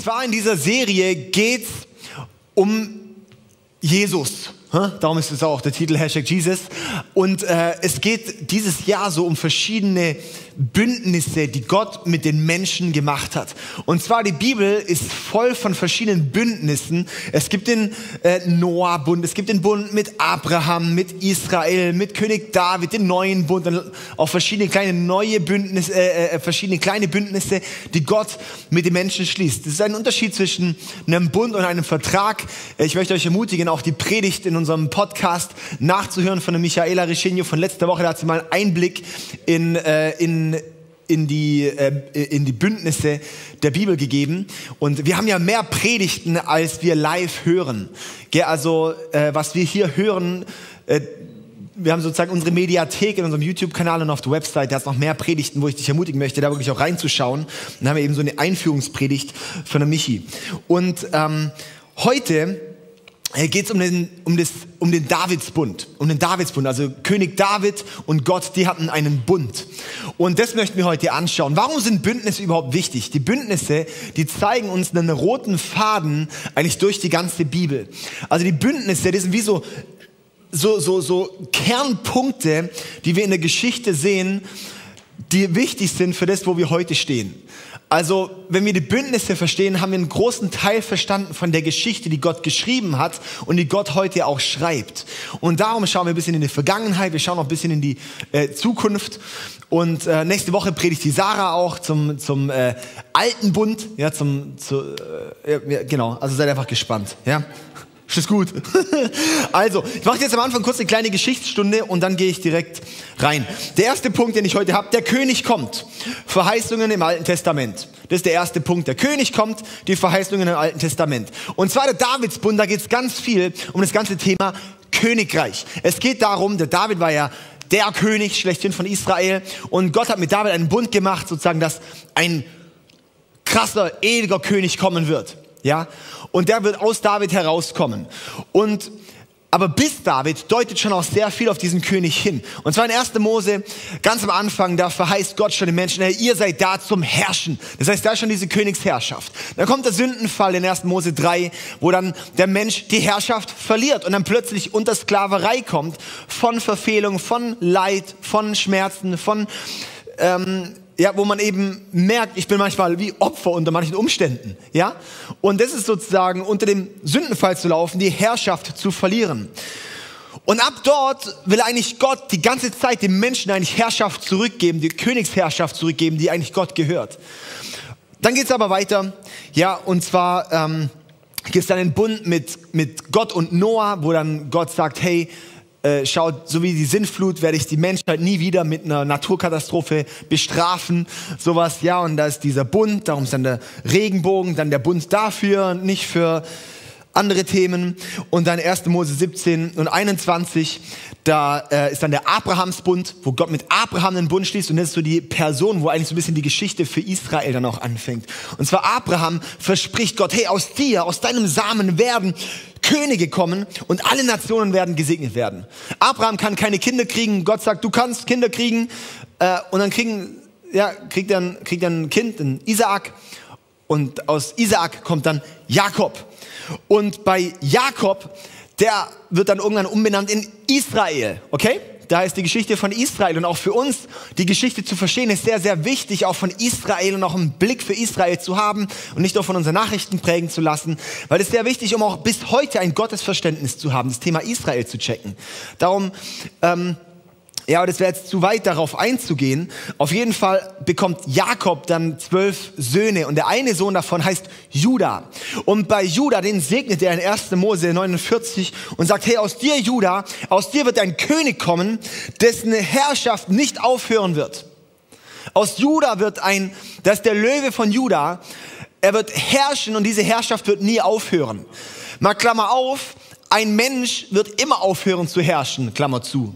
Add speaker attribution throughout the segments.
Speaker 1: Zwar in dieser Serie geht es um Jesus. Darum ist es auch der Titel Hashtag Jesus. Und äh, es geht dieses Jahr so um verschiedene Bündnisse, die Gott mit den Menschen gemacht hat. Und zwar die Bibel ist voll von verschiedenen Bündnissen. Es gibt den äh, Noah-Bund, es gibt den Bund mit Abraham, mit Israel, mit König David, den neuen Bund, und auch verschiedene kleine neue Bündnisse, äh, äh, verschiedene kleine Bündnisse, die Gott mit den Menschen schließt. Es ist ein Unterschied zwischen einem Bund und einem Vertrag. Ich möchte euch ermutigen, auch die Predigt in unserem Podcast nachzuhören von der Michaela Reschenio von letzter Woche. Da hat sie mal einen Einblick in, äh, in in die, äh, in die Bündnisse der Bibel gegeben. Und wir haben ja mehr Predigten, als wir live hören. Also äh, was wir hier hören, äh, wir haben sozusagen unsere Mediathek in unserem YouTube-Kanal und auf der Website, da ist noch mehr Predigten, wo ich dich ermutigen möchte, da wirklich auch reinzuschauen. Dann haben wir eben so eine Einführungspredigt von der Michi. Und ähm, heute geht es um den, um, das, um den Davidsbund, um den Davidsbund. Also König David und Gott, die hatten einen Bund. Und das möchten wir heute anschauen. Warum sind Bündnisse überhaupt wichtig? Die Bündnisse, die zeigen uns einen roten Faden eigentlich durch die ganze Bibel. Also die Bündnisse, die sind wie so, so, so, so Kernpunkte, die wir in der Geschichte sehen, die wichtig sind für das, wo wir heute stehen. Also, wenn wir die Bündnisse verstehen, haben wir einen großen Teil verstanden von der Geschichte, die Gott geschrieben hat und die Gott heute auch schreibt. Und darum schauen wir ein bisschen in die Vergangenheit, wir schauen auch ein bisschen in die äh, Zukunft. Und äh, nächste Woche predigt die Sarah auch zum, zum äh, alten Bund, ja, zum, zu, äh, ja, genau, also seid einfach gespannt, ja. Ist gut? also, ich mache jetzt am Anfang kurz eine kleine Geschichtsstunde und dann gehe ich direkt rein. Der erste Punkt, den ich heute habe, der König kommt. Verheißungen im Alten Testament. Das ist der erste Punkt. Der König kommt, die Verheißungen im Alten Testament. Und zwar der Davidsbund, da geht es ganz viel um das ganze Thema Königreich. Es geht darum, der David war ja der König schlechthin von Israel und Gott hat mit David einen Bund gemacht, sozusagen, dass ein krasser, ewiger König kommen wird. Ja? Und der wird aus David herauskommen. Und aber bis David deutet schon auch sehr viel auf diesen König hin. Und zwar in 1. Mose, ganz am Anfang, da verheißt Gott schon den Menschen, hey, ihr seid da zum Herrschen. Das heißt, da ist schon diese Königsherrschaft. Dann kommt der Sündenfall in 1. Mose 3, wo dann der Mensch die Herrschaft verliert und dann plötzlich unter Sklaverei kommt von Verfehlung, von Leid, von Schmerzen, von ähm, ja, wo man eben merkt, ich bin manchmal wie Opfer unter manchen Umständen, ja? Und das ist sozusagen unter dem Sündenfall zu laufen, die Herrschaft zu verlieren. Und ab dort will eigentlich Gott die ganze Zeit dem Menschen eigentlich Herrschaft zurückgeben, die Königsherrschaft zurückgeben, die eigentlich Gott gehört. Dann geht's aber weiter, ja, und zwar ähm, gibt dann einen Bund mit, mit Gott und Noah, wo dann Gott sagt, hey, äh, schaut, so wie die Sintflut werde ich die Menschheit nie wieder mit einer Naturkatastrophe bestrafen, sowas, ja, und da ist dieser Bund, darum ist dann der Regenbogen, dann der Bund dafür, nicht für andere Themen. Und dann 1. Mose 17 und 21, da äh, ist dann der Abrahamsbund, wo Gott mit Abraham einen Bund schließt. Und das ist so die Person, wo eigentlich so ein bisschen die Geschichte für Israel dann auch anfängt. Und zwar Abraham verspricht Gott, hey, aus dir, aus deinem Samen werden Könige kommen und alle Nationen werden gesegnet werden. Abraham kann keine Kinder kriegen. Gott sagt, du kannst Kinder kriegen. Äh, und dann kriegen, ja, kriegt er, kriegt er ein Kind, ein Isaak. Und aus Isaak kommt dann Jakob. Und bei Jakob, der wird dann irgendwann umbenannt in Israel, okay? Da ist die Geschichte von Israel und auch für uns die Geschichte zu verstehen ist sehr, sehr wichtig, auch von Israel und auch einen Blick für Israel zu haben und nicht nur von unseren Nachrichten prägen zu lassen, weil es sehr wichtig, um auch bis heute ein Gottesverständnis zu haben, das Thema Israel zu checken. Darum ähm, ja, aber das wäre jetzt zu weit darauf einzugehen. Auf jeden Fall bekommt Jakob dann zwölf Söhne und der eine Sohn davon heißt Judah. Und bei Judah, den segnet er in 1. Mose 49 und sagt, hey, aus dir Judah, aus dir wird ein König kommen, dessen Herrschaft nicht aufhören wird. Aus Judah wird ein, das ist der Löwe von Judah, er wird herrschen und diese Herrschaft wird nie aufhören. Mal Klammer auf, ein Mensch wird immer aufhören zu herrschen, Klammer zu.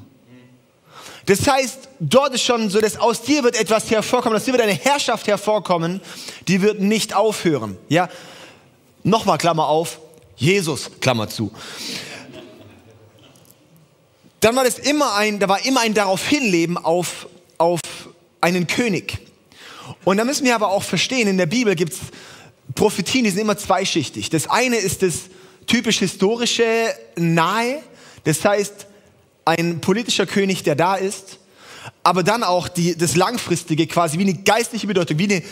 Speaker 1: Das heißt, dort ist schon so, dass aus dir wird etwas hervorkommen, aus dir wird eine Herrschaft hervorkommen, die wird nicht aufhören. Ja, nochmal Klammer auf, Jesus Klammer zu. Dann war das immer ein, da war immer ein darauf hinleben auf auf einen König. Und da müssen wir aber auch verstehen, in der Bibel gibt es Prophetien, die sind immer zweischichtig. Das eine ist das typisch historische Nahe, das heißt ein politischer König, der da ist, aber dann auch die, das langfristige, quasi wie eine geistliche Bedeutung, wie eine,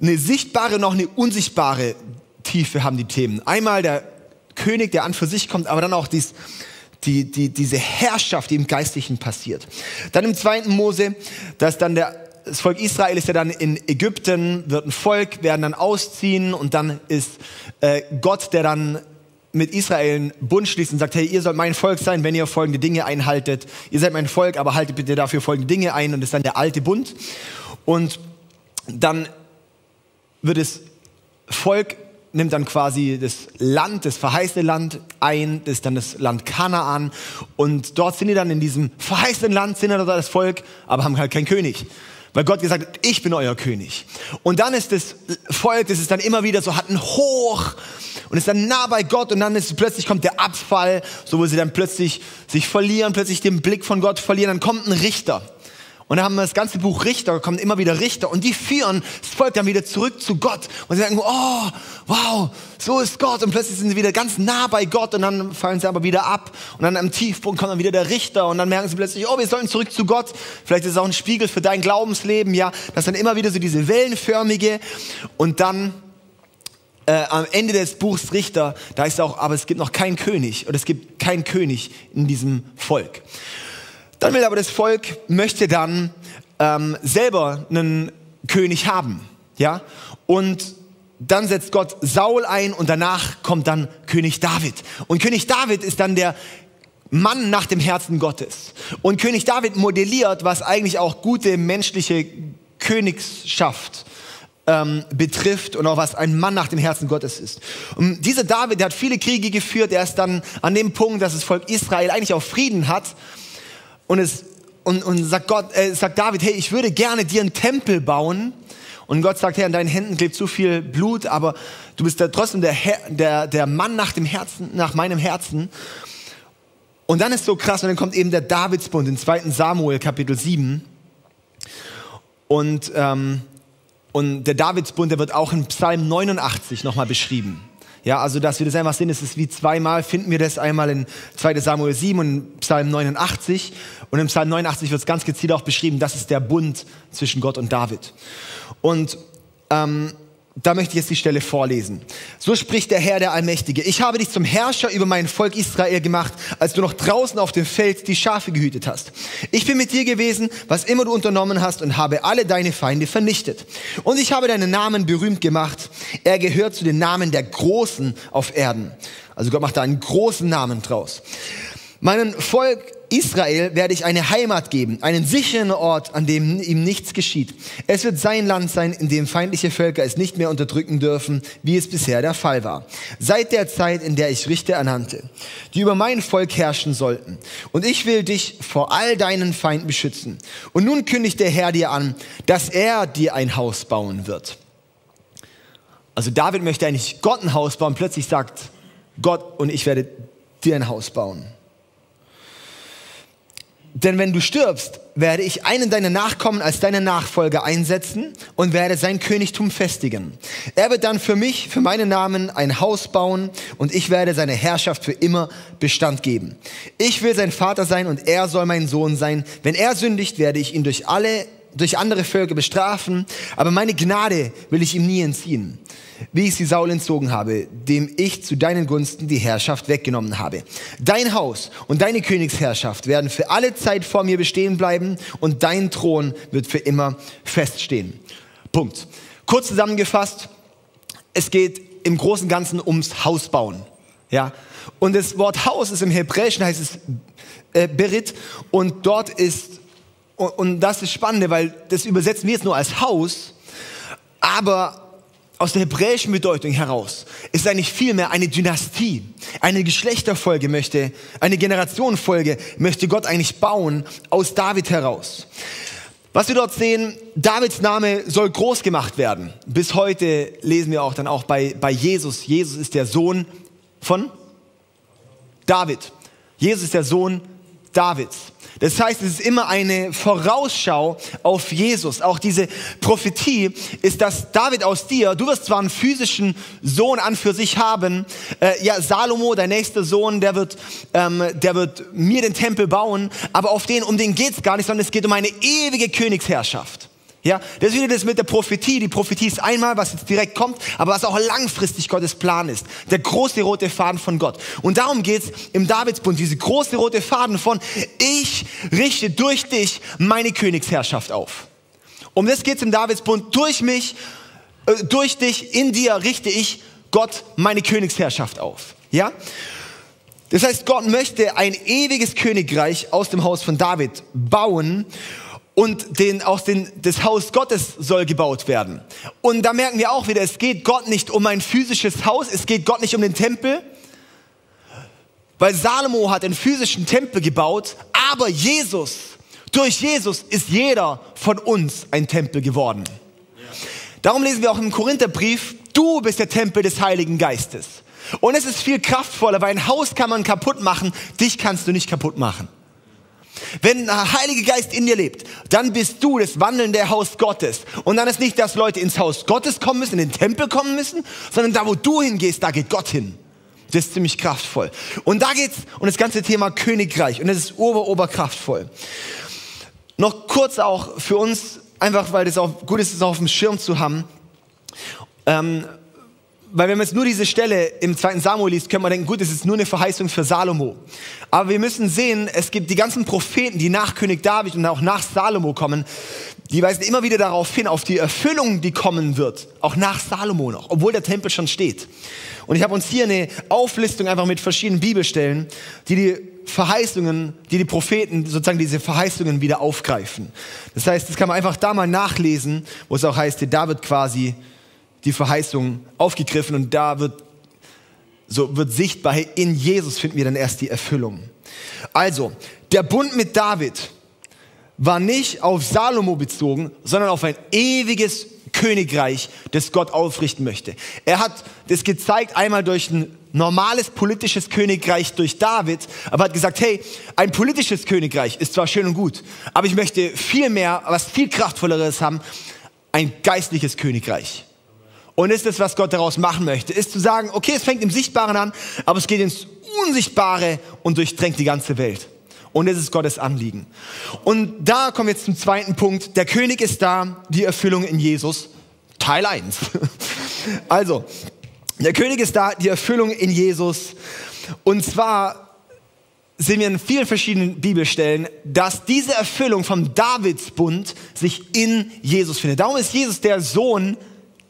Speaker 1: eine sichtbare, noch eine unsichtbare Tiefe haben die Themen. Einmal der König, der an für sich kommt, aber dann auch dies, die, die, diese Herrschaft, die im Geistlichen passiert. Dann im zweiten Mose, dass dann der, das Volk Israel ist ja dann in Ägypten, wird ein Volk, werden dann ausziehen und dann ist äh, Gott, der dann mit Israel einen Bund schließt und sagt, hey, ihr sollt mein Volk sein, wenn ihr folgende Dinge einhaltet. Ihr seid mein Volk, aber haltet bitte dafür folgende Dinge ein und das ist dann der alte Bund. Und dann wird das Volk nimmt dann quasi das Land, das verheißene Land ein, das ist dann das Land Kanaan. Und dort sind die dann in diesem verheißenen Land, sind dann das Volk, aber haben halt keinen König. Weil Gott gesagt hat, ich bin euer König. Und dann ist das Volk, das ist dann immer wieder so, hat einen Hoch und ist dann nah bei Gott und dann ist plötzlich kommt der Abfall, so wo sie dann plötzlich sich verlieren, plötzlich den Blick von Gott verlieren, dann kommt ein Richter. Und dann haben wir das ganze Buch Richter, kommen immer wieder Richter und die führen das Volk dann wieder zurück zu Gott. Und sie sagen, oh, wow, so ist Gott. Und plötzlich sind sie wieder ganz nah bei Gott und dann fallen sie aber wieder ab. Und dann am Tiefpunkt kommt dann wieder der Richter und dann merken sie plötzlich, oh, wir sollen zurück zu Gott. Vielleicht ist es auch ein Spiegel für dein Glaubensleben, ja. Das dann immer wieder so diese wellenförmige und dann äh, am Ende des Buchs Richter, da ist auch, aber es gibt noch keinen König oder es gibt keinen König in diesem Volk. Dann will aber das Volk, möchte dann ähm, selber einen König haben. Ja? Und dann setzt Gott Saul ein und danach kommt dann König David. Und König David ist dann der Mann nach dem Herzen Gottes. Und König David modelliert, was eigentlich auch gute menschliche Königsschaft ähm, betrifft und auch was ein Mann nach dem Herzen Gottes ist. Und dieser David, der hat viele Kriege geführt, er ist dann an dem Punkt, dass das Volk Israel eigentlich auch Frieden hat und, es, und, und sagt, Gott, äh, sagt David, hey, ich würde gerne dir einen Tempel bauen. Und Gott sagt, hey, an deinen Händen klebt zu viel Blut, aber du bist da trotzdem der, Herr, der, der Mann nach dem Herzen, nach meinem Herzen. Und dann ist so krass, und dann kommt eben der Davidsbund in 2. Samuel Kapitel 7. Und, ähm, und der Davidsbund, der wird auch in Psalm 89 nochmal beschrieben. Ja, also dass wir das einfach sehen, es ist wie zweimal, finden wir das einmal in 2 Samuel 7 und Psalm 89. Und im Psalm 89 wird es ganz gezielt auch beschrieben, das ist der Bund zwischen Gott und David. Und ähm, da möchte ich jetzt die Stelle vorlesen. So spricht der Herr, der Allmächtige. Ich habe dich zum Herrscher über mein Volk Israel gemacht, als du noch draußen auf dem Feld die Schafe gehütet hast. Ich bin mit dir gewesen, was immer du unternommen hast, und habe alle deine Feinde vernichtet. Und ich habe deinen Namen berühmt gemacht. Er gehört zu den Namen der Großen auf Erden. Also Gott macht da einen großen Namen draus. Meinen Volk Israel werde ich eine Heimat geben, einen sicheren Ort, an dem ihm nichts geschieht. Es wird sein Land sein, in dem feindliche Völker es nicht mehr unterdrücken dürfen, wie es bisher der Fall war. Seit der Zeit, in der ich Richter ernannte, die über mein Volk herrschen sollten. Und ich will dich vor all deinen Feinden beschützen. Und nun kündigt der Herr dir an, dass er dir ein Haus bauen wird. Also David möchte eigentlich Gott ein Haus bauen. Plötzlich sagt Gott, und ich werde dir ein Haus bauen. Denn wenn du stirbst, werde ich einen deiner Nachkommen als deine Nachfolger einsetzen und werde sein Königtum festigen. Er wird dann für mich, für meinen Namen ein Haus bauen und ich werde seine Herrschaft für immer Bestand geben. Ich will sein Vater sein und er soll mein Sohn sein. Wenn er sündigt, werde ich ihn durch alle durch andere Völker bestrafen, aber meine Gnade will ich ihm nie entziehen, wie ich sie Saul entzogen habe, dem ich zu deinen Gunsten die Herrschaft weggenommen habe. Dein Haus und deine Königsherrschaft werden für alle Zeit vor mir bestehen bleiben und dein Thron wird für immer feststehen. Punkt. Kurz zusammengefasst, es geht im Großen und Ganzen ums Hausbauen. Ja? Und das Wort Haus ist im Hebräischen heißt es äh, Berit und dort ist und, und das ist spannend, weil das übersetzen wir jetzt nur als Haus, aber aus der hebräischen Bedeutung heraus ist eigentlich vielmehr eine Dynastie, eine Geschlechterfolge möchte, eine Generationenfolge möchte Gott eigentlich bauen aus David heraus. Was wir dort sehen, Davids Name soll groß gemacht werden. Bis heute lesen wir auch dann auch bei, bei Jesus. Jesus ist der Sohn von David. Jesus ist der Sohn Davids. Das heißt, es ist immer eine Vorausschau auf Jesus. Auch diese Prophetie ist, dass David aus dir, du wirst zwar einen physischen Sohn an für sich haben, äh, ja, Salomo, dein nächster Sohn, der wird, ähm, der wird mir den Tempel bauen, aber auf den, um den geht's gar nicht, sondern es geht um eine ewige Königsherrschaft. Ja, das ist wieder das mit der Prophetie. Die Prophetie ist einmal, was jetzt direkt kommt, aber was auch langfristig Gottes Plan ist. Der große rote Faden von Gott. Und darum geht's im Davidsbund, diese große rote Faden von, ich richte durch dich meine Königsherrschaft auf. Um das geht's im Davidsbund. Durch mich, äh, durch dich, in dir richte ich Gott meine Königsherrschaft auf. Ja? Das heißt, Gott möchte ein ewiges Königreich aus dem Haus von David bauen und den, aus den, das Haus Gottes soll gebaut werden. Und da merken wir auch wieder, es geht Gott nicht um ein physisches Haus, es geht Gott nicht um den Tempel, weil Salomo hat einen physischen Tempel gebaut, aber Jesus, durch Jesus ist jeder von uns ein Tempel geworden. Darum lesen wir auch im Korintherbrief, du bist der Tempel des Heiligen Geistes. Und es ist viel kraftvoller, weil ein Haus kann man kaputt machen, dich kannst du nicht kaputt machen. Wenn der Heilige Geist in dir lebt, dann bist du das wandelnde Haus Gottes. Und dann ist nicht, dass Leute ins Haus Gottes kommen müssen, in den Tempel kommen müssen, sondern da, wo du hingehst, da geht Gott hin. Das ist ziemlich kraftvoll. Und da geht's um das ganze Thema Königreich. Und das ist ober, oberkraftvoll. Noch kurz auch für uns, einfach weil das auch gut ist, es auf dem Schirm zu haben. Ähm, weil wenn man jetzt nur diese Stelle im zweiten Samuel liest, können wir denken, gut, es ist nur eine Verheißung für Salomo. Aber wir müssen sehen, es gibt die ganzen Propheten, die nach König David und auch nach Salomo kommen, die weisen immer wieder darauf hin, auf die Erfüllung, die kommen wird, auch nach Salomo noch, obwohl der Tempel schon steht. Und ich habe uns hier eine Auflistung einfach mit verschiedenen Bibelstellen, die die Verheißungen, die die Propheten sozusagen diese Verheißungen wieder aufgreifen. Das heißt, das kann man einfach da mal nachlesen, wo es auch heißt, da wird quasi die Verheißung aufgegriffen und da wird, so wird sichtbar, in Jesus finden wir dann erst die Erfüllung. Also, der Bund mit David war nicht auf Salomo bezogen, sondern auf ein ewiges Königreich, das Gott aufrichten möchte. Er hat das gezeigt einmal durch ein normales politisches Königreich durch David, aber hat gesagt, hey, ein politisches Königreich ist zwar schön und gut, aber ich möchte viel mehr, was viel kraftvolleres haben, ein geistliches Königreich. Und ist es, was Gott daraus machen möchte, ist zu sagen, okay, es fängt im Sichtbaren an, aber es geht ins Unsichtbare und durchdrängt die ganze Welt. Und das ist Gottes Anliegen. Und da kommen wir jetzt zum zweiten Punkt. Der König ist da, die Erfüllung in Jesus. Teil 1. Also, der König ist da, die Erfüllung in Jesus. Und zwar sehen wir in vielen verschiedenen Bibelstellen, dass diese Erfüllung vom Davidsbund sich in Jesus findet. Darum ist Jesus der Sohn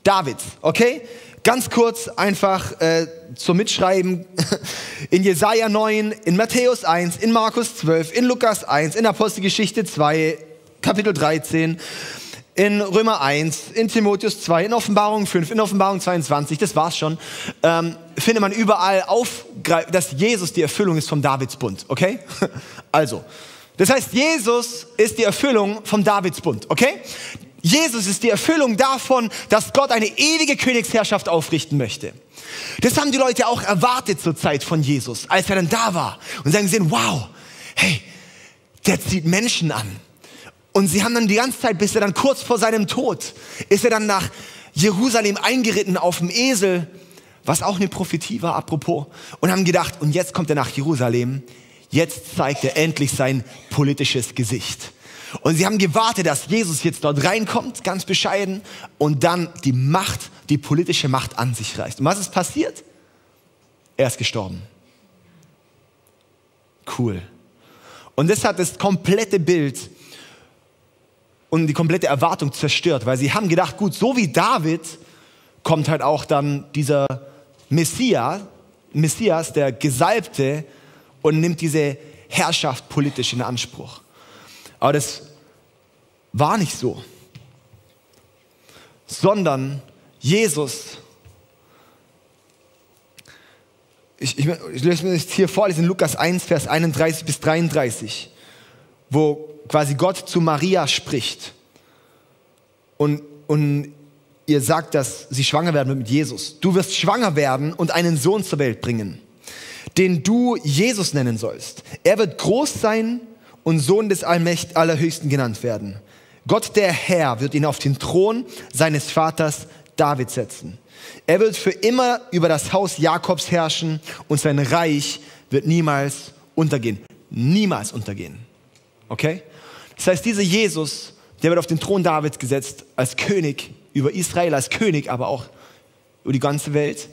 Speaker 1: Davids, okay? Ganz kurz einfach äh, zum Mitschreiben. In Jesaja 9, in Matthäus 1, in Markus 12, in Lukas 1, in Apostelgeschichte 2, Kapitel 13, in Römer 1, in Timotheus 2, in Offenbarung 5, in Offenbarung 22, das war's schon, ähm, findet man überall auf, dass Jesus die Erfüllung ist vom Davidsbund, okay? Also, das heißt, Jesus ist die Erfüllung vom Davidsbund, okay? Jesus ist die Erfüllung davon, dass Gott eine ewige Königsherrschaft aufrichten möchte. Das haben die Leute auch erwartet zur Zeit von Jesus, als er dann da war. Und sie haben gesehen, wow, hey, der zieht Menschen an. Und sie haben dann die ganze Zeit, bis er dann kurz vor seinem Tod, ist er dann nach Jerusalem eingeritten auf dem Esel, was auch eine Prophetie war, apropos, und haben gedacht, und jetzt kommt er nach Jerusalem, jetzt zeigt er endlich sein politisches Gesicht. Und sie haben gewartet, dass Jesus jetzt dort reinkommt, ganz bescheiden, und dann die Macht, die politische Macht an sich reißt. Und was ist passiert? Er ist gestorben. Cool. Und das hat das komplette Bild und die komplette Erwartung zerstört, weil sie haben gedacht, gut, so wie David kommt halt auch dann dieser Messias, Messias, der Gesalbte, und nimmt diese Herrschaft politisch in Anspruch. Aber das war nicht so, sondern Jesus, ich, ich, ich löse mir das hier vor, das ist in Lukas 1, Vers 31 bis 33, wo quasi Gott zu Maria spricht und, und ihr sagt, dass sie schwanger werden wird mit Jesus. Du wirst schwanger werden und einen Sohn zur Welt bringen, den du Jesus nennen sollst. Er wird groß sein und Sohn des Allmächt Allerhöchsten genannt werden. Gott der Herr wird ihn auf den Thron seines Vaters David setzen. Er wird für immer über das Haus Jakobs herrschen und sein Reich wird niemals untergehen. Niemals untergehen. Okay? Das heißt, dieser Jesus, der wird auf den Thron Davids gesetzt als König über Israel, als König, aber auch über die ganze Welt.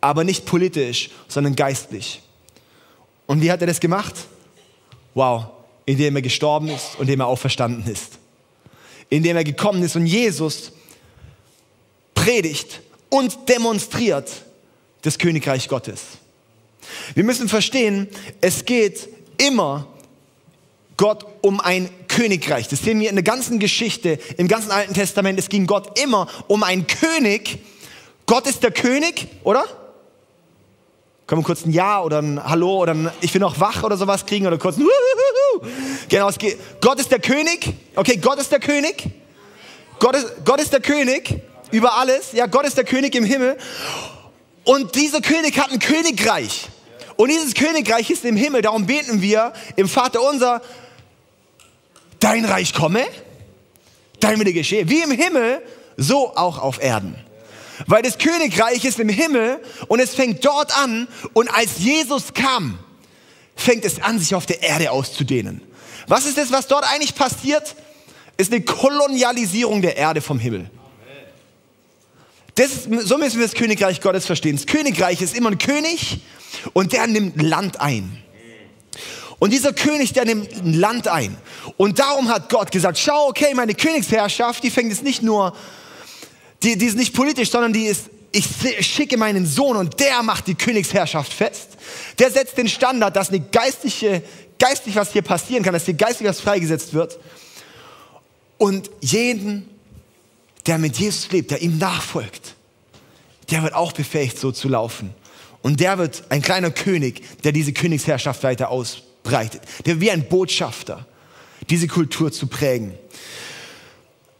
Speaker 1: Aber nicht politisch, sondern geistlich. Und wie hat er das gemacht? Wow, indem er gestorben ist und indem er auferstanden ist. Indem er gekommen ist und Jesus predigt und demonstriert das Königreich Gottes. Wir müssen verstehen, es geht immer Gott um ein Königreich. Das sehen wir in der ganzen Geschichte, im ganzen Alten Testament. Es ging Gott immer um einen König. Gott ist der König, oder? Können wir kurz ein Ja oder ein Hallo oder ein Ich bin noch wach oder sowas kriegen oder kurz ein Genau, es geht. Gott ist der König. Okay, Gott ist der König. Gott ist, Gott ist der König über alles. Ja, Gott ist der König im Himmel. Und dieser König hat ein Königreich. Und dieses Königreich ist im Himmel. Darum beten wir im Vater unser, dein Reich komme, dein Wille geschehe. Wie im Himmel, so auch auf Erden. Weil das Königreich ist im Himmel und es fängt dort an. Und als Jesus kam, fängt es an, sich auf der Erde auszudehnen. Was ist das, was dort eigentlich passiert? Ist eine Kolonialisierung der Erde vom Himmel. Das so müssen wir das Königreich Gottes verstehen. Das Königreich ist immer ein König und der nimmt Land ein. Und dieser König, der nimmt Land ein. Und darum hat Gott gesagt, schau, okay, meine Königsherrschaft, die fängt jetzt nicht nur, die, die ist nicht politisch, sondern die ist, ich schicke meinen Sohn und der macht die Königsherrschaft fest. Der setzt den Standard, dass eine geistliche, geistlich was hier passieren kann, dass hier geistlich was freigesetzt wird. Und jeden der mit Jesus lebt, der ihm nachfolgt, der wird auch befähigt, so zu laufen. Und der wird ein kleiner König, der diese Königsherrschaft weiter ausbreitet. Der wie ein Botschafter, diese Kultur zu prägen.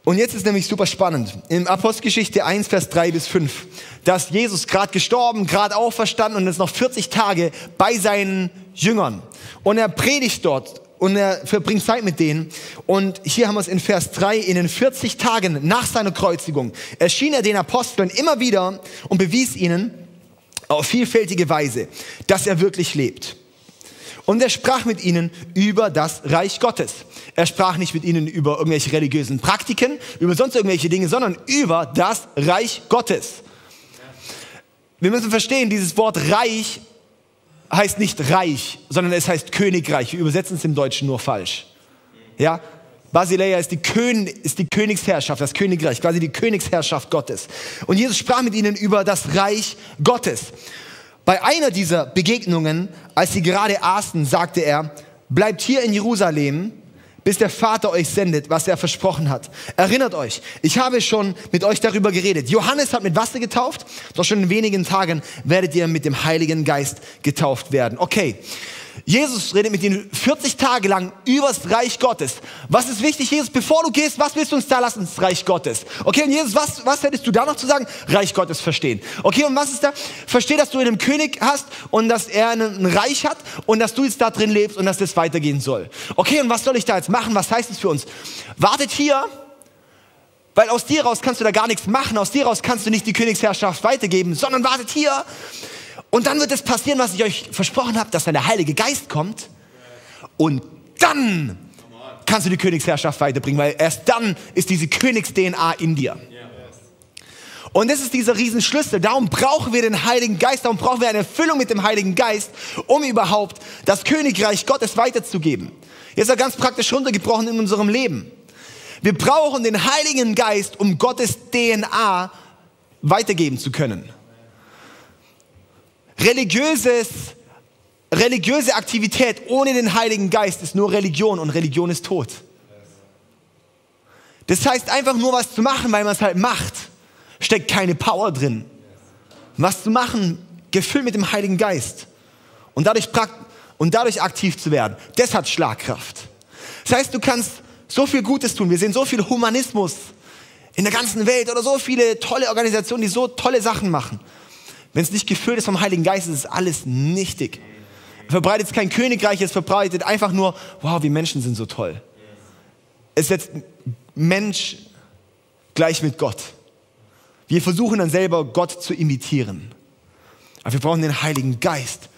Speaker 1: Und jetzt ist nämlich super spannend. In Apostelgeschichte 1, Vers 3 bis 5, dass Jesus gerade gestorben, gerade auferstanden und ist noch 40 Tage bei seinen Jüngern. Und er predigt dort und er verbringt Zeit mit denen. Und hier haben wir es in Vers 3, in den 40 Tagen nach seiner Kreuzigung erschien er den Aposteln immer wieder und bewies ihnen auf vielfältige Weise, dass er wirklich lebt. Und er sprach mit ihnen über das Reich Gottes. Er sprach nicht mit ihnen über irgendwelche religiösen Praktiken, über sonst irgendwelche Dinge, sondern über das Reich Gottes. Wir müssen verstehen, dieses Wort Reich heißt nicht reich, sondern es heißt Königreich. Wir übersetzen es im Deutschen nur falsch. Ja? Basileia ist die, Kön ist die Königsherrschaft, das Königreich, quasi die Königsherrschaft Gottes. Und Jesus sprach mit ihnen über das Reich Gottes. Bei einer dieser Begegnungen, als sie gerade aßen, sagte er, bleibt hier in Jerusalem, bis der Vater euch sendet, was er versprochen hat. Erinnert euch, ich habe schon mit euch darüber geredet. Johannes hat mit Wasser getauft, doch schon in wenigen Tagen werdet ihr mit dem Heiligen Geist getauft werden. Okay, Jesus redet mit ihnen 40 Tage lang übers Reich Gottes. Was ist wichtig, Jesus? Bevor du gehst, was willst du uns da lassen? Das Reich Gottes. Okay, und Jesus, was, was hättest du da noch zu sagen? Reich Gottes verstehen. Okay, und was ist da? Versteh, dass du einen König hast und dass er ein Reich hat und dass du jetzt da drin lebst und dass das weitergehen soll. Okay, und was soll ich da jetzt machen? Was heißt das für uns? Wartet hier, weil aus dir raus kannst du da gar nichts machen. Aus dir raus kannst du nicht die Königsherrschaft weitergeben, sondern wartet hier und dann wird es passieren, was ich euch versprochen habe, dass dann der Heilige Geist kommt. Und dann kannst du die Königsherrschaft weiterbringen, weil erst dann ist diese Königs-DNA in dir. Und das ist dieser Riesenschlüssel. Darum brauchen wir den Heiligen Geist, darum brauchen wir eine Erfüllung mit dem Heiligen Geist, um überhaupt das Königreich Gottes weiterzugeben. Jetzt er ganz praktisch runtergebrochen in unserem Leben. Wir brauchen den Heiligen Geist, um Gottes DNA weitergeben zu können. Religiöses, religiöse Aktivität ohne den Heiligen Geist ist nur Religion und Religion ist tot. Das heißt, einfach nur was zu machen, weil man es halt macht, steckt keine Power drin. Was zu machen, gefüllt mit dem Heiligen Geist und dadurch, und dadurch aktiv zu werden, das hat Schlagkraft. Das heißt, du kannst so viel Gutes tun. Wir sehen so viel Humanismus in der ganzen Welt oder so viele tolle Organisationen, die so tolle Sachen machen. Wenn es nicht gefüllt ist vom Heiligen Geist, ist es alles nichtig. verbreitet kein Königreich, es verbreitet einfach nur, wow, wie Menschen sind so toll. Es setzt Mensch gleich mit Gott. Wir versuchen dann selber Gott zu imitieren. Aber wir brauchen den Heiligen Geist,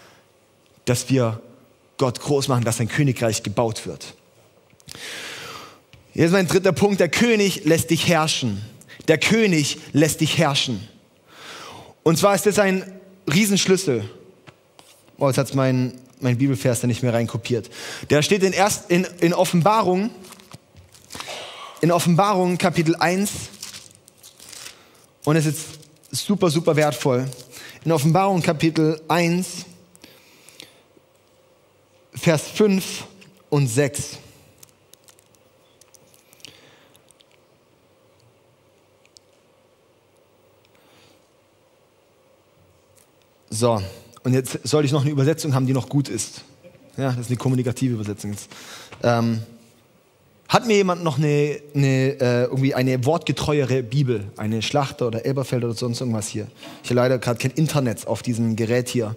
Speaker 1: dass wir Gott groß machen, dass sein Königreich gebaut wird. Jetzt mein dritter Punkt. Der König lässt dich herrschen. Der König lässt dich herrschen. Und zwar ist das ein Riesenschlüssel. Oh, jetzt hat mein, mein Bibelvers da nicht mehr reinkopiert. Der steht in, erst, in, in Offenbarung, in Offenbarung Kapitel 1 und es ist super, super wertvoll. In Offenbarung Kapitel 1, Vers 5 und 6. So, und jetzt soll ich noch eine Übersetzung haben, die noch gut ist. Ja, das ist eine kommunikative Übersetzung. Ähm, hat mir jemand noch eine, eine, äh, irgendwie eine wortgetreuere Bibel, eine Schlachter oder Elberfeld oder sonst irgendwas hier? Ich habe leider gerade kein Internet auf diesem Gerät hier.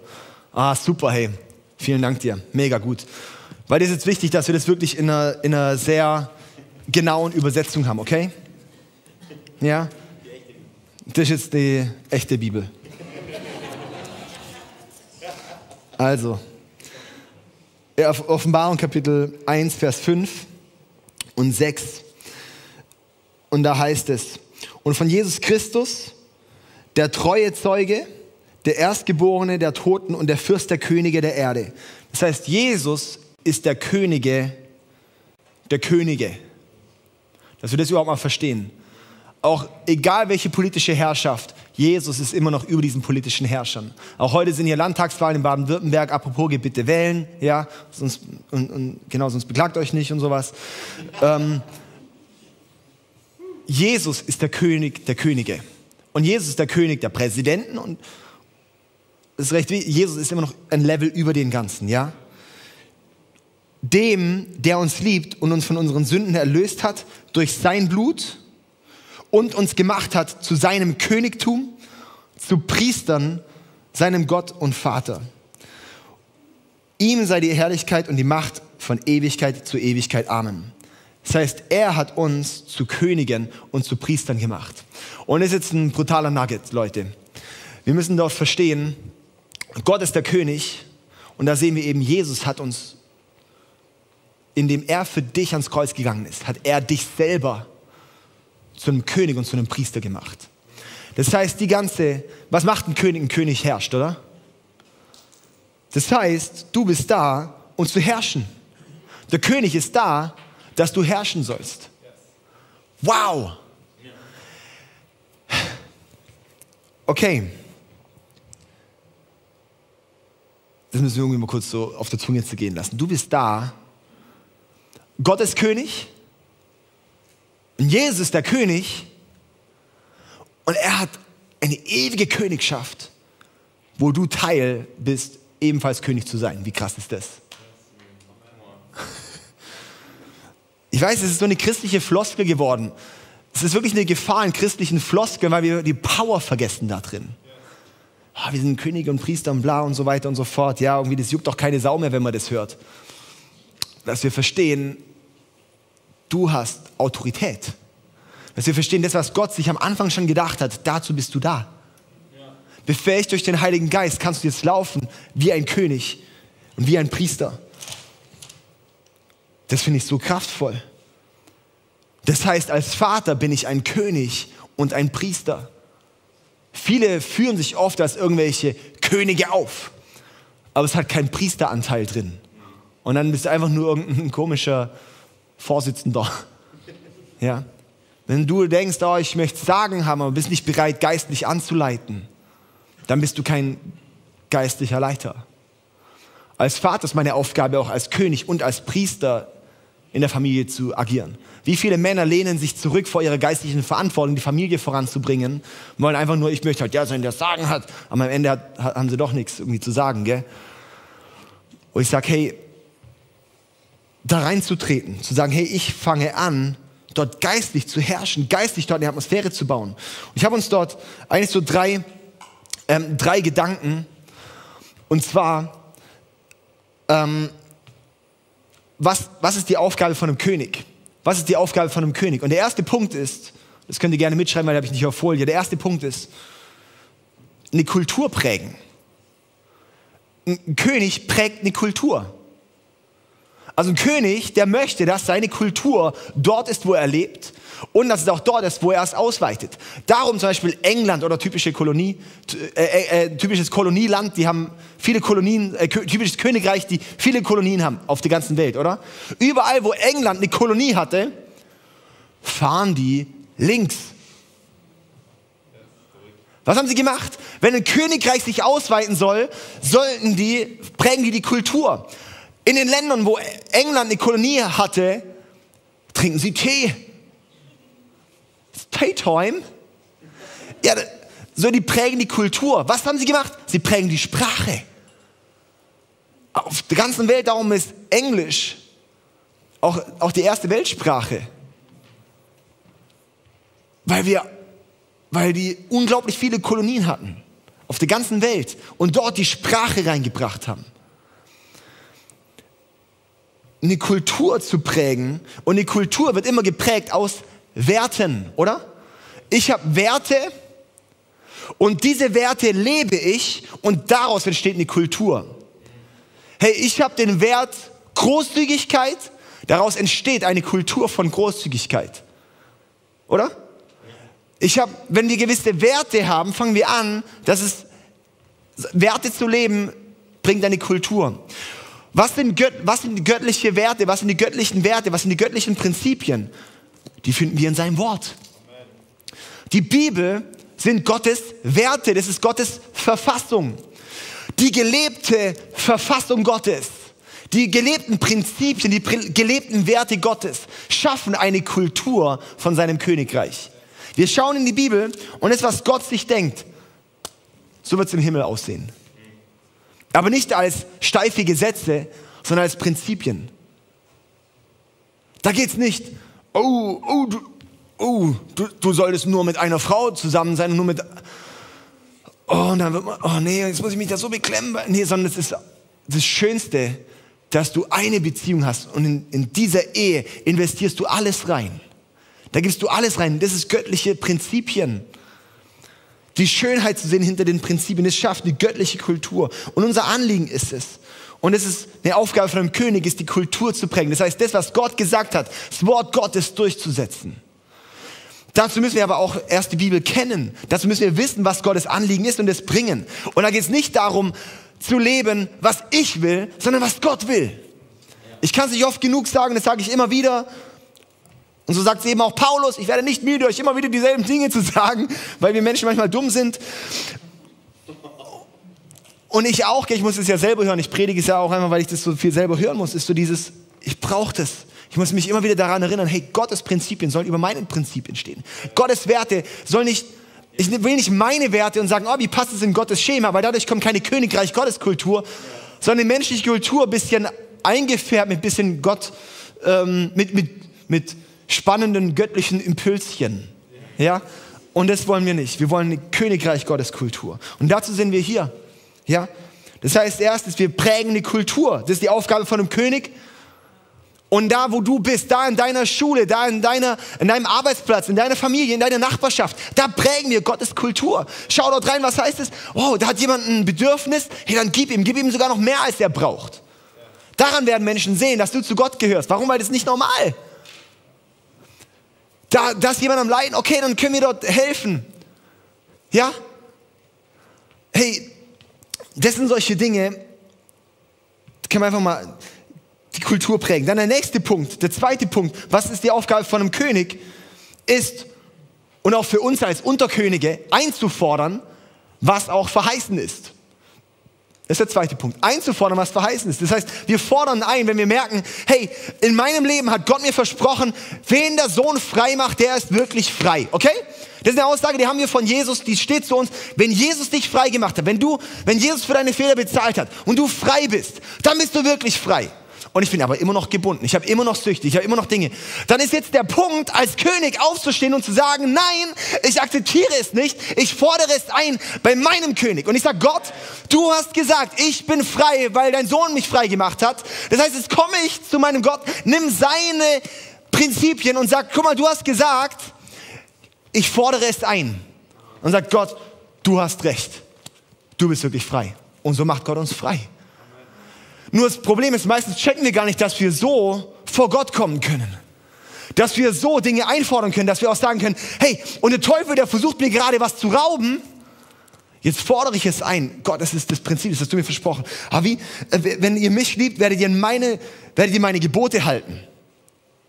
Speaker 1: Ah, super, hey. Vielen Dank dir. Mega gut. Weil das ist jetzt wichtig, dass wir das wirklich in einer, in einer sehr genauen Übersetzung haben, okay? Ja? Das ist die echte Bibel. Also, Offenbarung Kapitel 1, Vers 5 und 6. Und da heißt es, und von Jesus Christus, der treue Zeuge, der Erstgeborene der Toten und der Fürst der Könige der Erde. Das heißt, Jesus ist der Könige der Könige. Dass wir das überhaupt mal verstehen. Auch egal welche politische Herrschaft, Jesus ist immer noch über diesen politischen Herrschern. Auch heute sind hier Landtagswahlen in Baden-Württemberg. Apropos, geht bitte wählen, ja, sonst, und, und, genau, sonst beklagt euch nicht und sowas. Ähm, Jesus ist der König der Könige. Und Jesus ist der König der Präsidenten und es ist recht Jesus ist immer noch ein Level über den Ganzen, ja? Dem, der uns liebt und uns von unseren Sünden erlöst hat durch sein Blut und uns gemacht hat zu seinem Königtum, zu Priestern, seinem Gott und Vater. Ihm sei die Herrlichkeit und die Macht von Ewigkeit zu Ewigkeit. Amen. Das heißt, er hat uns zu Königen und zu Priestern gemacht. Und das ist jetzt ein brutaler Nugget, Leute. Wir müssen dort verstehen, Gott ist der König und da sehen wir eben, Jesus hat uns, indem er für dich ans Kreuz gegangen ist, hat er dich selber zu einem König und zu einem Priester gemacht. Das heißt, die ganze, was macht ein König? Ein König herrscht, oder? Das heißt, du bist da, um zu herrschen. Der König ist da, dass du herrschen sollst. Wow! Okay. Das müssen wir irgendwie mal kurz so auf der Zunge zu gehen lassen. Du bist da. Gott ist König. Und Jesus ist der König und er hat eine ewige Königschaft, wo du Teil bist, ebenfalls König zu sein. Wie krass ist das? Ich weiß, es ist so eine christliche Floskel geworden. Es ist wirklich eine Gefahr in christlichen Floskeln, weil wir die Power vergessen da drin. Oh, wir sind Könige und Priester und bla und so weiter und so fort. Ja, irgendwie, das juckt doch keine Sau mehr, wenn man das hört. Dass wir verstehen, du hast Autorität. Dass wir verstehen, das, was Gott sich am Anfang schon gedacht hat, dazu bist du da. Befähigt durch den Heiligen Geist kannst du jetzt laufen wie ein König und wie ein Priester. Das finde ich so kraftvoll. Das heißt, als Vater bin ich ein König und ein Priester. Viele führen sich oft als irgendwelche Könige auf, aber es hat keinen Priesteranteil drin. Und dann bist du einfach nur irgendein komischer Vorsitzender. Ja. Wenn du denkst, oh, ich möchte Sagen haben, aber bist nicht bereit, geistlich anzuleiten, dann bist du kein geistlicher Leiter. Als Vater ist meine Aufgabe auch als König und als Priester in der Familie zu agieren. Wie viele Männer lehnen sich zurück vor ihrer geistlichen Verantwortung, die Familie voranzubringen, wollen einfach nur, ich möchte halt der sein, der Sagen hat, aber am Ende hat, haben sie doch nichts irgendwie zu sagen, gell? Und ich sage, hey, da reinzutreten, zu sagen, hey, ich fange an, dort geistlich zu herrschen, geistlich dort eine Atmosphäre zu bauen. Und ich habe uns dort eigentlich so drei, ähm, drei Gedanken. Und zwar, ähm, was, was ist die Aufgabe von einem König? Was ist die Aufgabe von einem König? Und der erste Punkt ist, das könnt ihr gerne mitschreiben, weil da habe ich nicht auf Folie. Der erste Punkt ist, eine Kultur prägen. Ein König prägt eine Kultur. Also ein König, der möchte, dass seine Kultur dort ist, wo er lebt und dass es auch dort ist, wo er es ausweitet. Darum zum Beispiel England oder typische Kolonie, äh, äh, äh, typisches Kolonieland, die haben viele Kolonien, äh, typisches Königreich, die viele Kolonien haben auf der ganzen Welt, oder? Überall, wo England eine Kolonie hatte, fahren die links. Was haben sie gemacht? Wenn ein Königreich sich ausweiten soll, sollten die, prägen die die Kultur. In den Ländern, wo England eine Kolonie hatte, trinken sie Tee. Tea-Time. Ja, so die prägen die Kultur. Was haben sie gemacht? Sie prägen die Sprache. Auf der ganzen Welt darum ist Englisch auch, auch die erste Weltsprache. Weil wir, weil die unglaublich viele Kolonien hatten. Auf der ganzen Welt. Und dort die Sprache reingebracht haben eine Kultur zu prägen. Und eine Kultur wird immer geprägt aus Werten, oder? Ich habe Werte und diese Werte lebe ich und daraus entsteht eine Kultur. Hey, ich habe den Wert Großzügigkeit, daraus entsteht eine Kultur von Großzügigkeit. Oder? Ich habe, wenn wir gewisse Werte haben, fangen wir an, dass es Werte zu leben bringt eine Kultur. Was sind, was sind göttliche Werte? Was sind die göttlichen Werte? Was sind die göttlichen Prinzipien? Die finden wir in seinem Wort. Die Bibel sind Gottes Werte, das ist Gottes Verfassung. Die gelebte Verfassung Gottes, die gelebten Prinzipien, die gelebten Werte Gottes schaffen eine Kultur von seinem Königreich. Wir schauen in die Bibel und das, was Gott sich denkt, so wird es im Himmel aussehen. Aber nicht als steife Gesetze, sondern als Prinzipien. Da geht es nicht, oh, oh, du, oh du, du solltest nur mit einer Frau zusammen sein und nur mit, oh, dann wird man, oh nee, jetzt muss ich mich da so beklemmen. Nee, sondern es ist das Schönste, dass du eine Beziehung hast und in, in dieser Ehe investierst du alles rein. Da gibst du alles rein. Das ist göttliche Prinzipien die Schönheit zu sehen hinter den Prinzipien. Es schafft eine göttliche Kultur. Und unser Anliegen ist es. Und es ist eine Aufgabe von einem König, ist die Kultur zu prägen. Das heißt, das, was Gott gesagt hat, das Wort Gottes durchzusetzen. Dazu müssen wir aber auch erst die Bibel kennen. Dazu müssen wir wissen, was Gottes Anliegen ist und es bringen. Und da geht es nicht darum, zu leben, was ich will, sondern was Gott will. Ich kann es nicht oft genug sagen, das sage ich immer wieder. Und so sagt es eben auch Paulus, ich werde nicht müde, euch immer wieder dieselben Dinge zu sagen, weil wir Menschen manchmal dumm sind. Und ich auch, ich muss es ja selber hören, ich predige es ja auch einmal, weil ich das so viel selber hören muss, ist so dieses, ich brauche das. Ich muss mich immer wieder daran erinnern, hey, Gottes Prinzipien sollen über meine Prinzipien stehen. Gottes Werte sollen nicht, ich will nicht meine Werte und sagen, oh, wie passt es in Gottes Schema, weil dadurch kommt keine Königreich Gottes Kultur, sondern eine menschliche Kultur ein bisschen eingefärbt mit ein bisschen Gott, ähm, mit, mit, mit spannenden göttlichen Impulschen. Ja? Und das wollen wir nicht. Wir wollen eine Königreich Gottes Kultur. Und dazu sind wir hier. Ja? Das heißt, erstens, wir prägen die Kultur. Das ist die Aufgabe von einem König. Und da, wo du bist, da in deiner Schule, da in, deiner, in deinem Arbeitsplatz, in deiner Familie, in deiner Nachbarschaft, da prägen wir Gottes Kultur. Schau dort rein, was heißt es? Oh, da hat jemand ein Bedürfnis. Hey, dann gib ihm, gib ihm sogar noch mehr, als er braucht. Daran werden Menschen sehen, dass du zu Gott gehörst. Warum? Weil das ist nicht normal. Da, da ist jemand am Leiden, okay, dann können wir dort helfen. Ja? Hey, das sind solche Dinge, können wir einfach mal die Kultur prägen. Dann der nächste Punkt, der zweite Punkt, was ist die Aufgabe von einem König, ist, und auch für uns als Unterkönige einzufordern, was auch verheißen ist. Das ist der zweite Punkt. Einzufordern, was verheißen ist. Das heißt, wir fordern ein, wenn wir merken, hey, in meinem Leben hat Gott mir versprochen, wen der Sohn frei macht, der ist wirklich frei. Okay? Das ist eine Aussage, die haben wir von Jesus, die steht zu uns. Wenn Jesus dich frei gemacht hat, wenn du, wenn Jesus für deine Fehler bezahlt hat und du frei bist, dann bist du wirklich frei. Und ich bin aber immer noch gebunden. Ich habe immer noch Süchte, ich habe immer noch Dinge. Dann ist jetzt der Punkt, als König aufzustehen und zu sagen, nein, ich akzeptiere es nicht. Ich fordere es ein bei meinem König. Und ich sage, Gott, du hast gesagt, ich bin frei, weil dein Sohn mich frei gemacht hat. Das heißt, jetzt komme ich zu meinem Gott, nimm seine Prinzipien und sag, guck mal, du hast gesagt, ich fordere es ein. Und sagt Gott, du hast recht. Du bist wirklich frei. Und so macht Gott uns frei. Nur das Problem ist, meistens checken wir gar nicht, dass wir so vor Gott kommen können. Dass wir so Dinge einfordern können, dass wir auch sagen können, hey, und der Teufel, der versucht mir gerade was zu rauben, jetzt fordere ich es ein. Gott, das ist das Prinzip, das hast du mir versprochen. Aber wie, äh, wenn ihr mich liebt, werdet ihr meine, werdet ihr meine Gebote halten.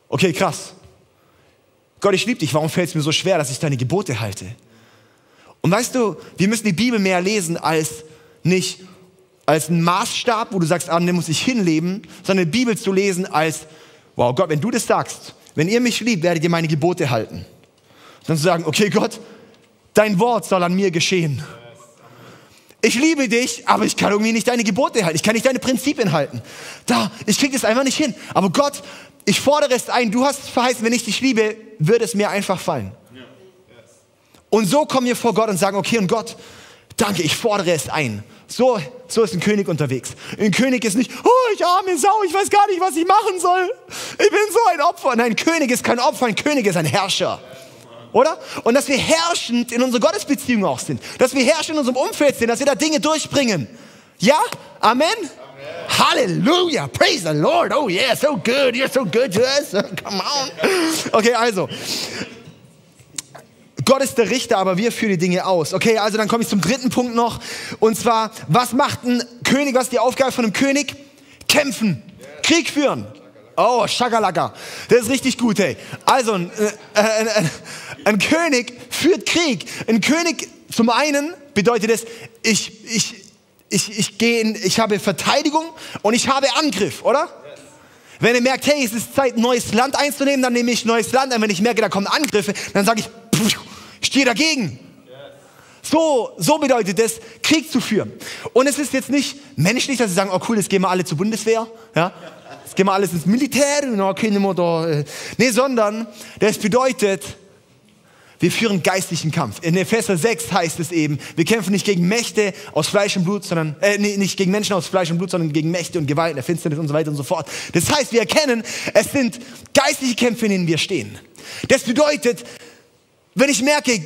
Speaker 1: Okay, krass. Gott, ich liebe dich, warum fällt es mir so schwer, dass ich deine Gebote halte? Und weißt du, wir müssen die Bibel mehr lesen als nicht als ein Maßstab, wo du sagst, ah, dem muss ich hinleben, sondern die Bibel zu lesen als, wow, Gott, wenn du das sagst, wenn ihr mich liebt, werdet ihr meine Gebote halten. Dann zu sagen, okay, Gott, dein Wort soll an mir geschehen. Ich liebe dich, aber ich kann irgendwie nicht deine Gebote halten. Ich kann nicht deine Prinzipien halten. Da, ich krieg das einfach nicht hin. Aber Gott, ich fordere es ein. Du hast verheißen, wenn ich dich liebe, wird es mir einfach fallen. Und so kommen wir vor Gott und sagen, okay, und Gott, danke, ich fordere es ein. So, so ist ein König unterwegs. Ein König ist nicht, oh, ich arme Sau, ich weiß gar nicht, was ich machen soll. Ich bin so ein Opfer. Nein, ein König ist kein Opfer, ein König ist ein Herrscher. Oder? Und dass wir herrschend in unserer Gottesbeziehung auch sind. Dass wir herrschend in unserem Umfeld sind, dass wir da Dinge durchbringen. Ja? Amen? Amen. Halleluja. Praise the Lord. Oh yeah, so good. You're so good to us. Come on. Okay, also. Gott ist der Richter, aber wir führen die Dinge aus. Okay, also dann komme ich zum dritten Punkt noch. Und zwar, was macht ein König? Was ist die Aufgabe von einem König? Kämpfen. Krieg führen. Oh, Schagalaka. Das ist richtig gut, hey. Also, ein, äh, ein, ein, ein König führt Krieg. Ein König, zum einen bedeutet es, ich, ich, ich, ich, gehe in, ich habe Verteidigung und ich habe Angriff, oder? Wenn ihr merkt, hey, es ist Zeit, neues Land einzunehmen, dann nehme ich neues Land ein. Wenn ich merke, da kommen Angriffe, dann sage ich, stehe dagegen. So, so bedeutet es, Krieg zu führen. Und es ist jetzt nicht menschlich, dass sie sagen, oh cool, jetzt gehen wir alle zur Bundeswehr. Ja? Jetzt gehen wir alles ins Militär. Okay, da, äh. Nee, sondern das bedeutet, wir führen geistlichen Kampf. In Epheser 6 heißt es eben, wir kämpfen nicht gegen Mächte aus Fleisch und Blut, sondern äh, nicht gegen Menschen aus Fleisch und Blut, sondern gegen Mächte und Gewalt, der Finsternis und so weiter und so fort. Das heißt, wir erkennen, es sind geistliche Kämpfe, in denen wir stehen. Das bedeutet, wenn ich merke,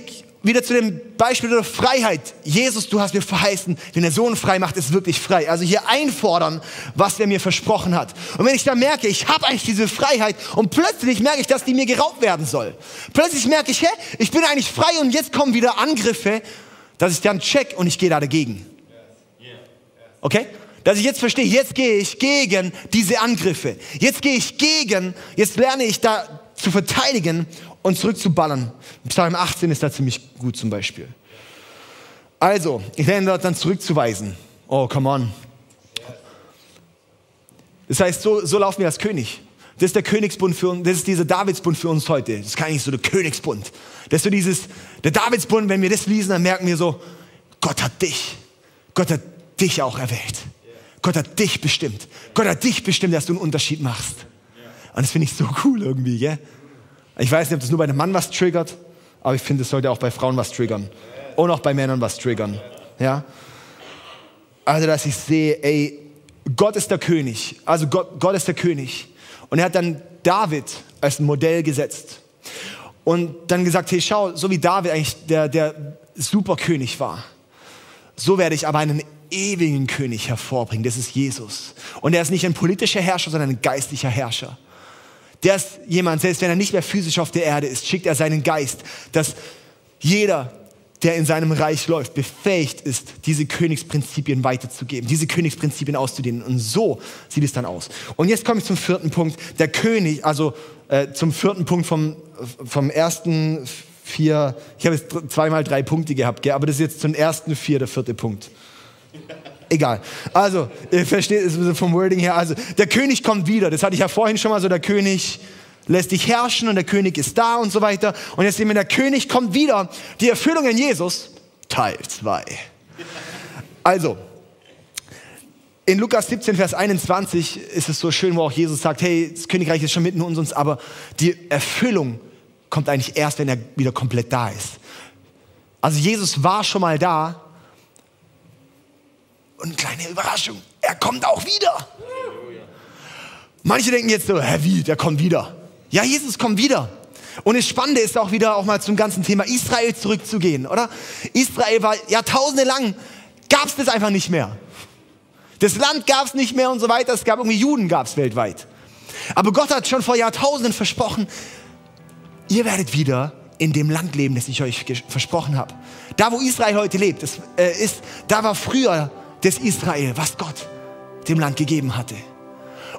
Speaker 1: wieder zu dem Beispiel der Freiheit. Jesus, du hast mir verheißen, wenn der Sohn frei macht, ist wirklich frei. Also hier einfordern, was er mir versprochen hat. Und wenn ich dann merke, ich habe eigentlich diese Freiheit und plötzlich merke ich, dass die mir geraubt werden soll. Plötzlich merke ich, hä, ich bin eigentlich frei und jetzt kommen wieder Angriffe, dass ich dann check und ich gehe da dagegen. Okay? Dass ich jetzt verstehe, jetzt gehe ich gegen diese Angriffe. Jetzt gehe ich gegen, jetzt lerne ich da zu verteidigen und zurückzuballern. Psalm 18 ist da ziemlich gut zum Beispiel. Also, ich lerne dort dann zurückzuweisen. Oh, come on. Das heißt, so, so laufen wir als König. Das ist der Königsbund für uns, das ist dieser Davidsbund für uns heute. Das ist gar nicht so der Königsbund. Das ist so dieses, der Davidsbund, wenn wir das lesen, dann merken wir so, Gott hat dich. Gott hat dich auch erwählt. Gott hat dich bestimmt. Gott hat dich bestimmt, dass du einen Unterschied machst. Und das finde ich so cool irgendwie, gell? Ich weiß nicht, ob das nur bei einem Mann was triggert, aber ich finde, es sollte auch bei Frauen was triggern. Und auch bei Männern was triggern. Ja? Also, dass ich sehe, ey, Gott ist der König. Also Gott, Gott ist der König. Und er hat dann David als ein Modell gesetzt. Und dann gesagt, hey, schau, so wie David eigentlich der, der Superkönig war, so werde ich aber einen ewigen König hervorbringen. Das ist Jesus. Und er ist nicht ein politischer Herrscher, sondern ein geistlicher Herrscher. Der jemand, selbst wenn er nicht mehr physisch auf der Erde ist, schickt er seinen Geist, dass jeder, der in seinem Reich läuft, befähigt ist, diese Königsprinzipien weiterzugeben, diese Königsprinzipien auszudehnen. Und so sieht es dann aus. Und jetzt komme ich zum vierten Punkt. Der König, also äh, zum vierten Punkt vom, vom ersten vier, ich habe jetzt zweimal drei Punkte gehabt, gell? aber das ist jetzt zum ersten vier der vierte Punkt. Egal. Also, ihr versteht es vom Wording her. Also, der König kommt wieder. Das hatte ich ja vorhin schon mal so. Der König lässt dich herrschen und der König ist da und so weiter. Und jetzt sehen wir, der König kommt wieder. Die Erfüllung in Jesus, Teil 2. Also, in Lukas 17, Vers 21 ist es so schön, wo auch Jesus sagt, hey, das Königreich ist schon mitten unter uns, aber die Erfüllung kommt eigentlich erst, wenn er wieder komplett da ist. Also Jesus war schon mal da. Und kleine Überraschung, er kommt auch wieder. Manche denken jetzt so, hä, wie, der kommt wieder. Ja, Jesus kommt wieder. Und das Spannende ist auch wieder auch mal zum ganzen Thema Israel zurückzugehen, oder? Israel war jahrtausende lang, gab es das einfach nicht mehr. Das Land gab es nicht mehr und so weiter. Es gab irgendwie Juden, gab es weltweit. Aber Gott hat schon vor Jahrtausenden versprochen, ihr werdet wieder in dem Land leben, das ich euch versprochen habe. Da, wo Israel heute lebt, das, äh, ist, da war früher das Israel, was Gott dem Land gegeben hatte.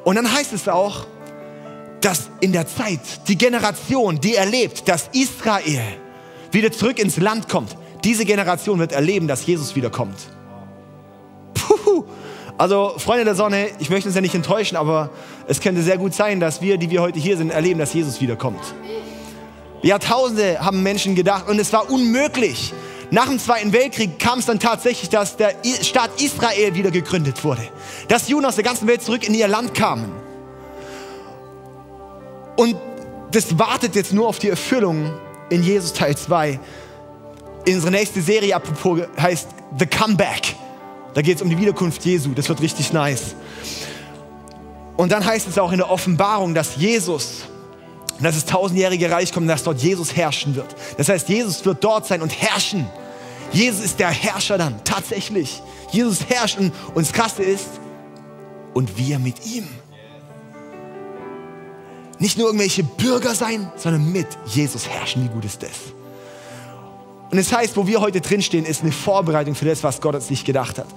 Speaker 1: Und dann heißt es auch, dass in der Zeit die Generation, die erlebt, dass Israel wieder zurück ins Land kommt, diese Generation wird erleben, dass Jesus wiederkommt. Puh, also, Freunde der Sonne, ich möchte uns ja nicht enttäuschen, aber es könnte sehr gut sein, dass wir, die wir heute hier sind, erleben, dass Jesus wiederkommt. Jahrtausende haben Menschen gedacht und es war unmöglich. Nach dem Zweiten Weltkrieg kam es dann tatsächlich, dass der Staat Israel wieder gegründet wurde. Dass Juden aus der ganzen Welt zurück in ihr Land kamen. Und das wartet jetzt nur auf die Erfüllung in Jesus Teil 2. Unsere nächste Serie, apropos, heißt The Comeback. Da geht es um die Wiederkunft Jesu. Das wird richtig nice. Und dann heißt es auch in der Offenbarung, dass Jesus, dass das tausendjährige Reich kommt, dass dort Jesus herrschen wird. Das heißt, Jesus wird dort sein und herrschen. Jesus ist der Herrscher dann, tatsächlich. Jesus herrscht und, und das Krasse ist, und wir mit ihm. Nicht nur irgendwelche Bürger sein, sondern mit Jesus herrschen. Wie gut ist das? Und es das heißt, wo wir heute drinstehen, ist eine Vorbereitung für das, was Gott uns nicht gedacht hat.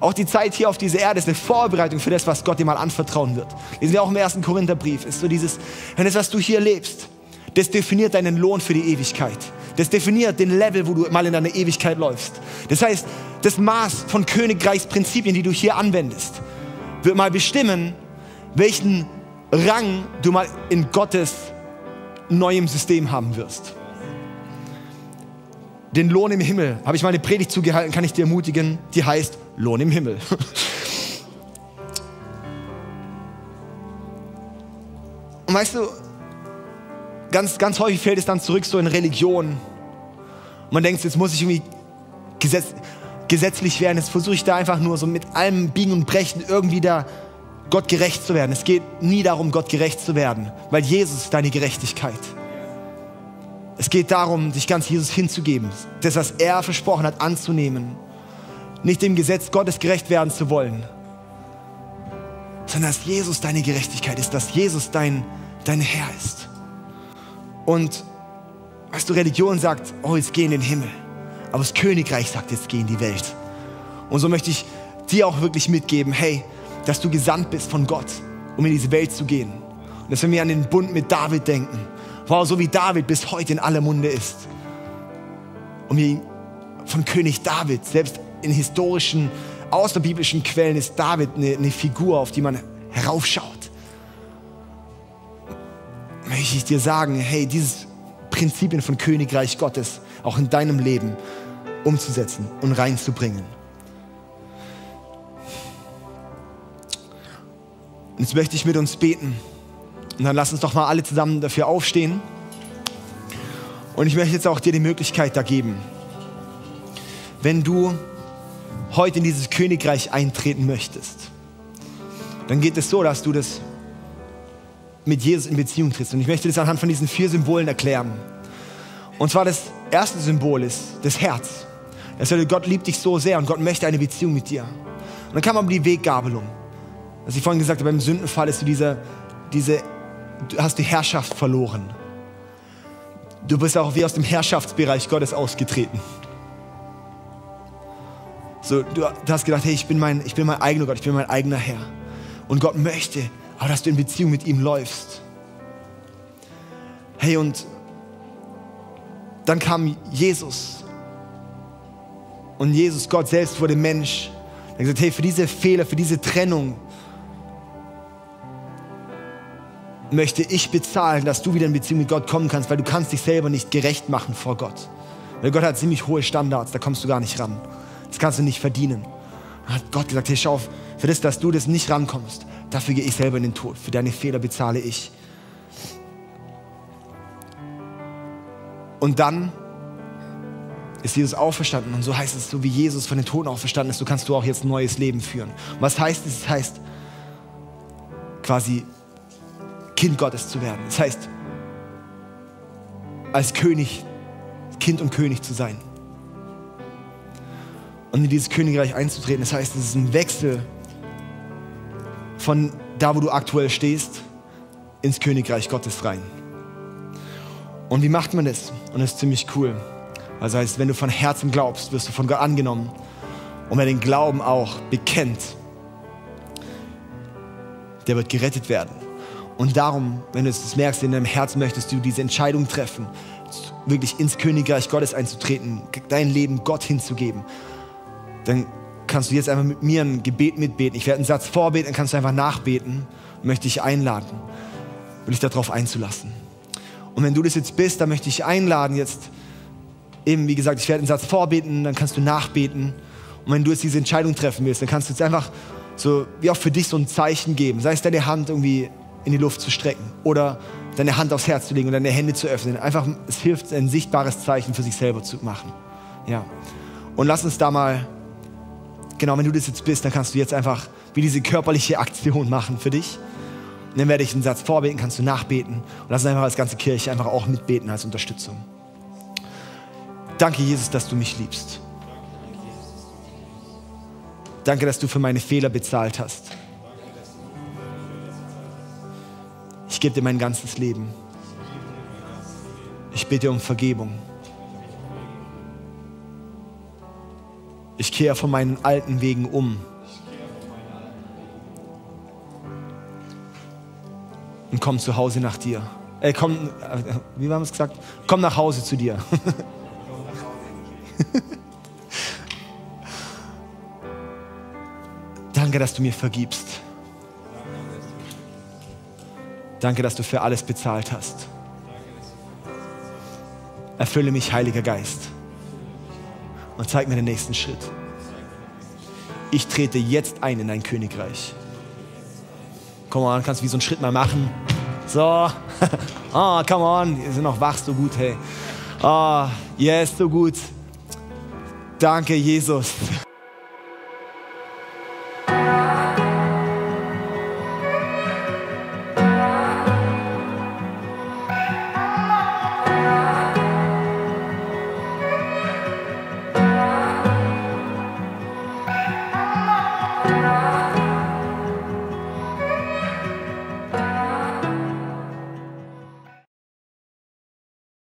Speaker 1: Auch die Zeit hier auf dieser Erde ist eine Vorbereitung für das, was Gott dir mal anvertrauen wird. Lesen wir auch im ersten Korintherbrief. Ist so dieses, wenn das, was du hier lebst, das definiert deinen Lohn für die Ewigkeit. Das definiert den Level, wo du mal in deine Ewigkeit läufst. Das heißt, das Maß von Königreichsprinzipien, die du hier anwendest, wird mal bestimmen, welchen Rang du mal in Gottes neuem System haben wirst den Lohn im Himmel. Habe ich meine Predigt zugehalten, kann ich dir ermutigen, die heißt Lohn im Himmel. Und weißt du, ganz, ganz häufig fällt es dann zurück so in Religion. Man denkt, jetzt muss ich irgendwie gesetz, gesetzlich werden. Jetzt versuche ich da einfach nur so mit allem Biegen und Brechen irgendwie da Gott gerecht zu werden. Es geht nie darum, Gott gerecht zu werden, weil Jesus ist deine Gerechtigkeit. Es geht darum, sich ganz Jesus hinzugeben, das, was er versprochen hat, anzunehmen. Nicht dem Gesetz Gottes gerecht werden zu wollen, sondern dass Jesus deine Gerechtigkeit ist, dass Jesus dein, dein Herr ist. Und weißt du, Religion sagt, oh, jetzt geh in den Himmel. Aber das Königreich sagt, jetzt geh in die Welt. Und so möchte ich dir auch wirklich mitgeben, hey, dass du gesandt bist von Gott, um in diese Welt zu gehen. Und dass wir an den Bund mit David denken, Wow, so wie David bis heute in aller Munde ist. Und wie von König David, selbst in historischen, außerbiblischen Quellen ist David eine, eine Figur, auf die man heraufschaut. Möchte ich dir sagen, hey, dieses Prinzipien von Königreich Gottes auch in deinem Leben umzusetzen und reinzubringen. Und jetzt möchte ich mit uns beten. Und dann lass uns doch mal alle zusammen dafür aufstehen. Und ich möchte jetzt auch dir die Möglichkeit da geben, wenn du heute in dieses Königreich eintreten möchtest, dann geht es so, dass du das mit Jesus in Beziehung trittst. Und ich möchte das anhand von diesen vier Symbolen erklären. Und zwar das erste Symbol ist das Herz. Das heißt, Gott liebt dich so sehr und Gott möchte eine Beziehung mit dir. Und dann kam aber die Weggabelung. Was ich vorhin gesagt habe, beim Sündenfall ist so diese, diese du hast die Herrschaft verloren. Du bist auch wie aus dem Herrschaftsbereich Gottes ausgetreten. So, du, hast gedacht, hey, ich bin, mein, ich bin mein eigener Gott, ich bin mein eigener Herr. Und Gott möchte, aber dass du in Beziehung mit ihm läufst. Hey, und dann kam Jesus. Und Jesus, Gott selbst, wurde Mensch. Er hat gesagt, hey, für diese Fehler, für diese Trennung, möchte ich bezahlen, dass du wieder in Beziehung mit Gott kommen kannst, weil du kannst dich selber nicht gerecht machen vor Gott. Weil Gott hat ziemlich hohe Standards, da kommst du gar nicht ran. Das kannst du nicht verdienen. Dann hat Gott gesagt, hey, schau, Für das, dass du das nicht rankommst. Dafür gehe ich selber in den Tod. Für deine Fehler bezahle ich. Und dann ist Jesus auferstanden. Und so heißt es, so wie Jesus von den Toten auferstanden ist, so kannst du auch jetzt ein neues Leben führen. Was heißt es? Das heißt, quasi Kind Gottes zu werden. Das heißt, als König, Kind und König zu sein. Und in dieses Königreich einzutreten. Das heißt, es ist ein Wechsel von da, wo du aktuell stehst, ins Königreich Gottes rein. Und wie macht man das? Und das ist ziemlich cool. Das heißt, wenn du von Herzen glaubst, wirst du von Gott angenommen. Und wer den Glauben auch bekennt, der wird gerettet werden. Und darum, wenn du es merkst, in deinem Herzen möchtest du diese Entscheidung treffen, wirklich ins Königreich Gottes einzutreten, dein Leben Gott hinzugeben, dann kannst du jetzt einfach mit mir ein Gebet mitbeten. Ich werde einen Satz vorbeten, dann kannst du einfach nachbeten und möchte dich einladen, will ich darauf einzulassen. Und wenn du das jetzt bist, dann möchte ich einladen, jetzt eben, wie gesagt, ich werde einen Satz vorbeten, dann kannst du nachbeten. Und wenn du jetzt diese Entscheidung treffen willst, dann kannst du jetzt einfach so, wie auch für dich so ein Zeichen geben. Sei es deine Hand irgendwie in die Luft zu strecken oder deine Hand aufs Herz zu legen und deine Hände zu öffnen. Einfach, es hilft, ein sichtbares Zeichen für sich selber zu machen. Ja. Und lass uns da mal, genau, wenn du das jetzt bist, dann kannst du jetzt einfach wie diese körperliche Aktion machen für dich. Und dann werde ich einen Satz vorbeten, kannst du nachbeten. Und lass uns einfach als ganze Kirche einfach auch mitbeten als Unterstützung. Danke, Jesus, dass du mich liebst. Danke, dass du für meine Fehler bezahlt hast. Ich gebe dir mein ganzes Leben. Ich bitte um Vergebung. Ich kehre von meinen alten Wegen um. Und komm zu Hause nach dir. Äh, komm, äh, wie haben wir es gesagt? Komm nach Hause zu dir. Danke, dass du mir vergibst. Danke, dass du für alles bezahlt hast. Erfülle mich, Heiliger Geist. Und zeig mir den nächsten Schritt. Ich trete jetzt ein in dein Königreich. Komm on, kannst du wie so einen Schritt mal machen. So. Oh, come on. Wir sind noch wach, so gut, hey. Oh, yes, so gut. Danke, Jesus.